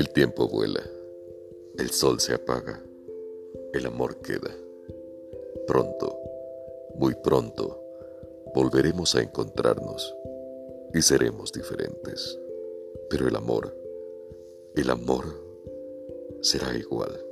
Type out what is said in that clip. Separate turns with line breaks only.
El tiempo vuela, el sol se apaga, el amor queda. Pronto, muy pronto, volveremos a encontrarnos y seremos diferentes. Pero el amor, el amor será igual.